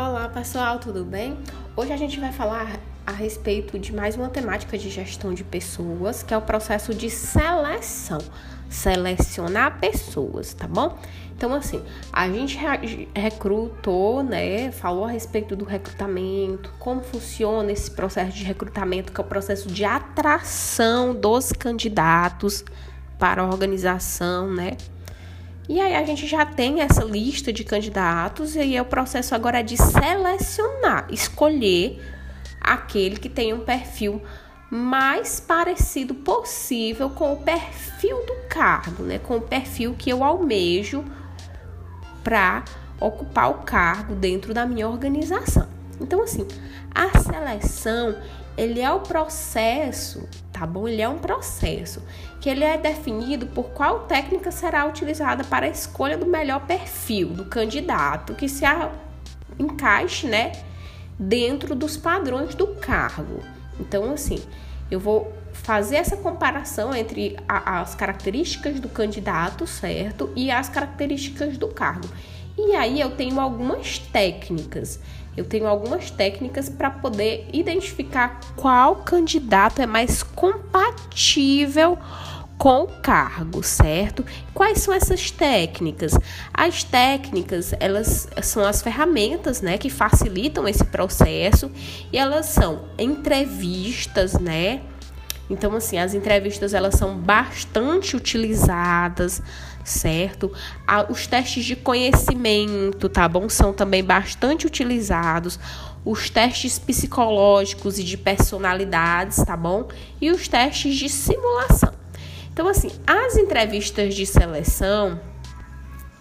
Olá pessoal, tudo bem? Hoje a gente vai falar a respeito de mais uma temática de gestão de pessoas, que é o processo de seleção. Selecionar pessoas, tá bom? Então, assim, a gente recrutou, né? Falou a respeito do recrutamento, como funciona esse processo de recrutamento, que é o processo de atração dos candidatos para a organização, né? E aí a gente já tem essa lista de candidatos e aí o processo agora é de selecionar, escolher aquele que tem um perfil mais parecido possível com o perfil do cargo, né? Com o perfil que eu almejo para ocupar o cargo dentro da minha organização. Então assim, a seleção ele é o processo, tá bom? Ele é um processo que ele é definido por qual técnica será utilizada para a escolha do melhor perfil do candidato que se encaixe, né, dentro dos padrões do cargo. Então, assim, eu vou fazer essa comparação entre a, as características do candidato, certo, e as características do cargo. E aí eu tenho algumas técnicas. Eu tenho algumas técnicas para poder identificar qual candidato é mais compatível com o cargo, certo? Quais são essas técnicas? As técnicas, elas são as ferramentas, né, que facilitam esse processo e elas são entrevistas, né? Então, assim, as entrevistas elas são bastante utilizadas, certo? Os testes de conhecimento, tá bom? São também bastante utilizados. Os testes psicológicos e de personalidades, tá bom? E os testes de simulação. Então, assim, as entrevistas de seleção,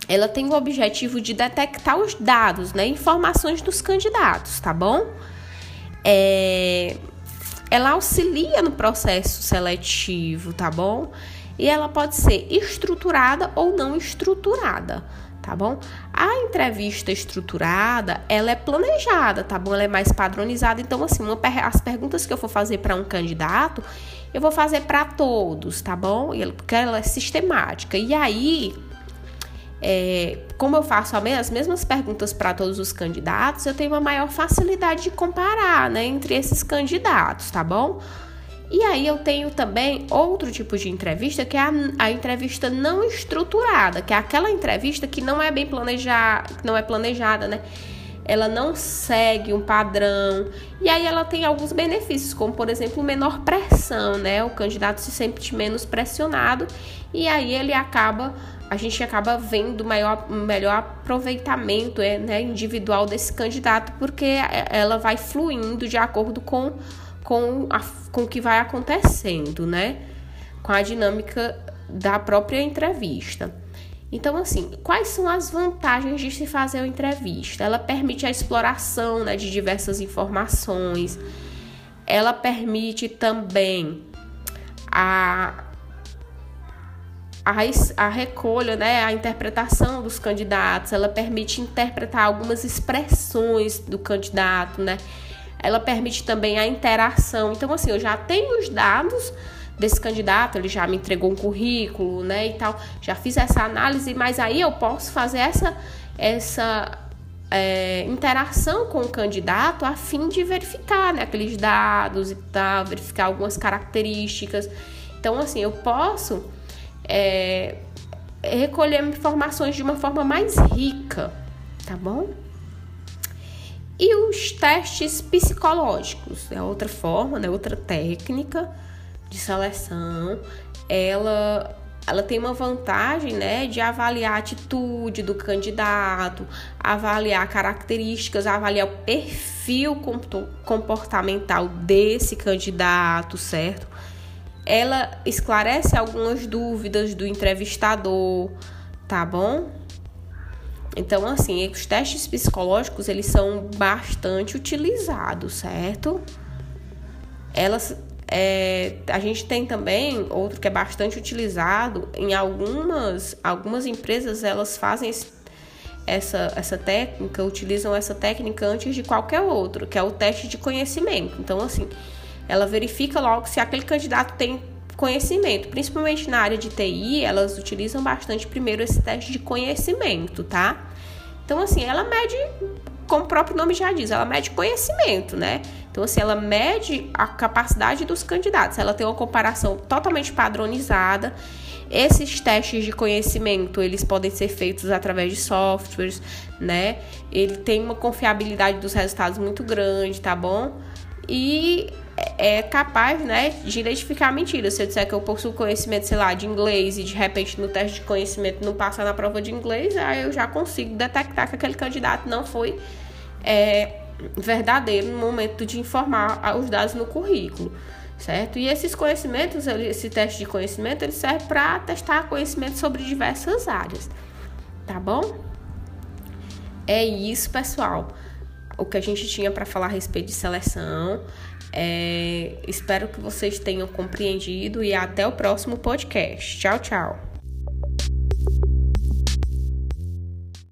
ela tem o objetivo de detectar os dados, né? Informações dos candidatos, tá bom? É ela auxilia no processo seletivo, tá bom? E ela pode ser estruturada ou não estruturada, tá bom? A entrevista estruturada, ela é planejada, tá bom? Ela é mais padronizada. Então, assim, uma, as perguntas que eu for fazer para um candidato, eu vou fazer para todos, tá bom? Porque ela é sistemática. E aí, é, como eu faço as mesmas perguntas para todos os candidatos, eu tenho uma maior facilidade de comparar né, entre esses candidatos, tá bom? E aí eu tenho também outro tipo de entrevista, que é a, a entrevista não estruturada, que é aquela entrevista que não é bem planejada, não é planejada, né? Ela não segue um padrão. E aí ela tem alguns benefícios, como por exemplo, menor pressão, né? O candidato se sente menos pressionado e aí ele acaba a gente acaba vendo maior, melhor aproveitamento é, né, individual desse candidato, porque ela vai fluindo de acordo com, com, a, com o que vai acontecendo, né? Com a dinâmica da própria entrevista. Então, assim, quais são as vantagens de se fazer uma entrevista? Ela permite a exploração né, de diversas informações, ela permite também a a, recolha, né, a interpretação dos candidatos, ela permite interpretar algumas expressões do candidato, né? Ela permite também a interação. Então, assim, eu já tenho os dados desse candidato, ele já me entregou um currículo, né, e tal, já fiz essa análise, mas aí eu posso fazer essa, essa é, interação com o candidato a fim de verificar, né, aqueles dados e tal, verificar algumas características. Então, assim, eu posso é, recolher informações de uma forma mais rica, tá bom? E os testes psicológicos é outra forma, né? Outra técnica de seleção. Ela ela tem uma vantagem, né, de avaliar a atitude do candidato, avaliar características, avaliar o perfil comportamental desse candidato, certo? Ela esclarece algumas dúvidas do entrevistador, tá bom? Então, assim, os testes psicológicos, eles são bastante utilizados, certo? Elas, é, a gente tem também outro que é bastante utilizado em algumas, algumas empresas, elas fazem esse, essa, essa técnica, utilizam essa técnica antes de qualquer outro, que é o teste de conhecimento. Então, assim, ela verifica logo se aquele candidato tem conhecimento, principalmente na área de TI, elas utilizam bastante primeiro esse teste de conhecimento, tá? Então, assim, ela mede como o próprio nome já diz, ela mede conhecimento, né? Então, assim, ela mede a capacidade dos candidatos. Ela tem uma comparação totalmente padronizada. Esses testes de conhecimento, eles podem ser feitos através de softwares, né? Ele tem uma confiabilidade dos resultados muito grande, tá bom? E é capaz, né, de identificar mentiras. Se eu disser que eu possuo conhecimento, sei lá, de inglês e de repente no teste de conhecimento não passa na prova de inglês, aí eu já consigo detectar que aquele candidato não foi é, verdadeiro no momento de informar os dados no currículo, certo? E esses conhecimentos, esse teste de conhecimento, ele serve para testar conhecimento sobre diversas áreas, tá bom? É isso, pessoal. O que a gente tinha para falar a respeito de seleção. É, espero que vocês tenham compreendido e até o próximo podcast. Tchau, tchau.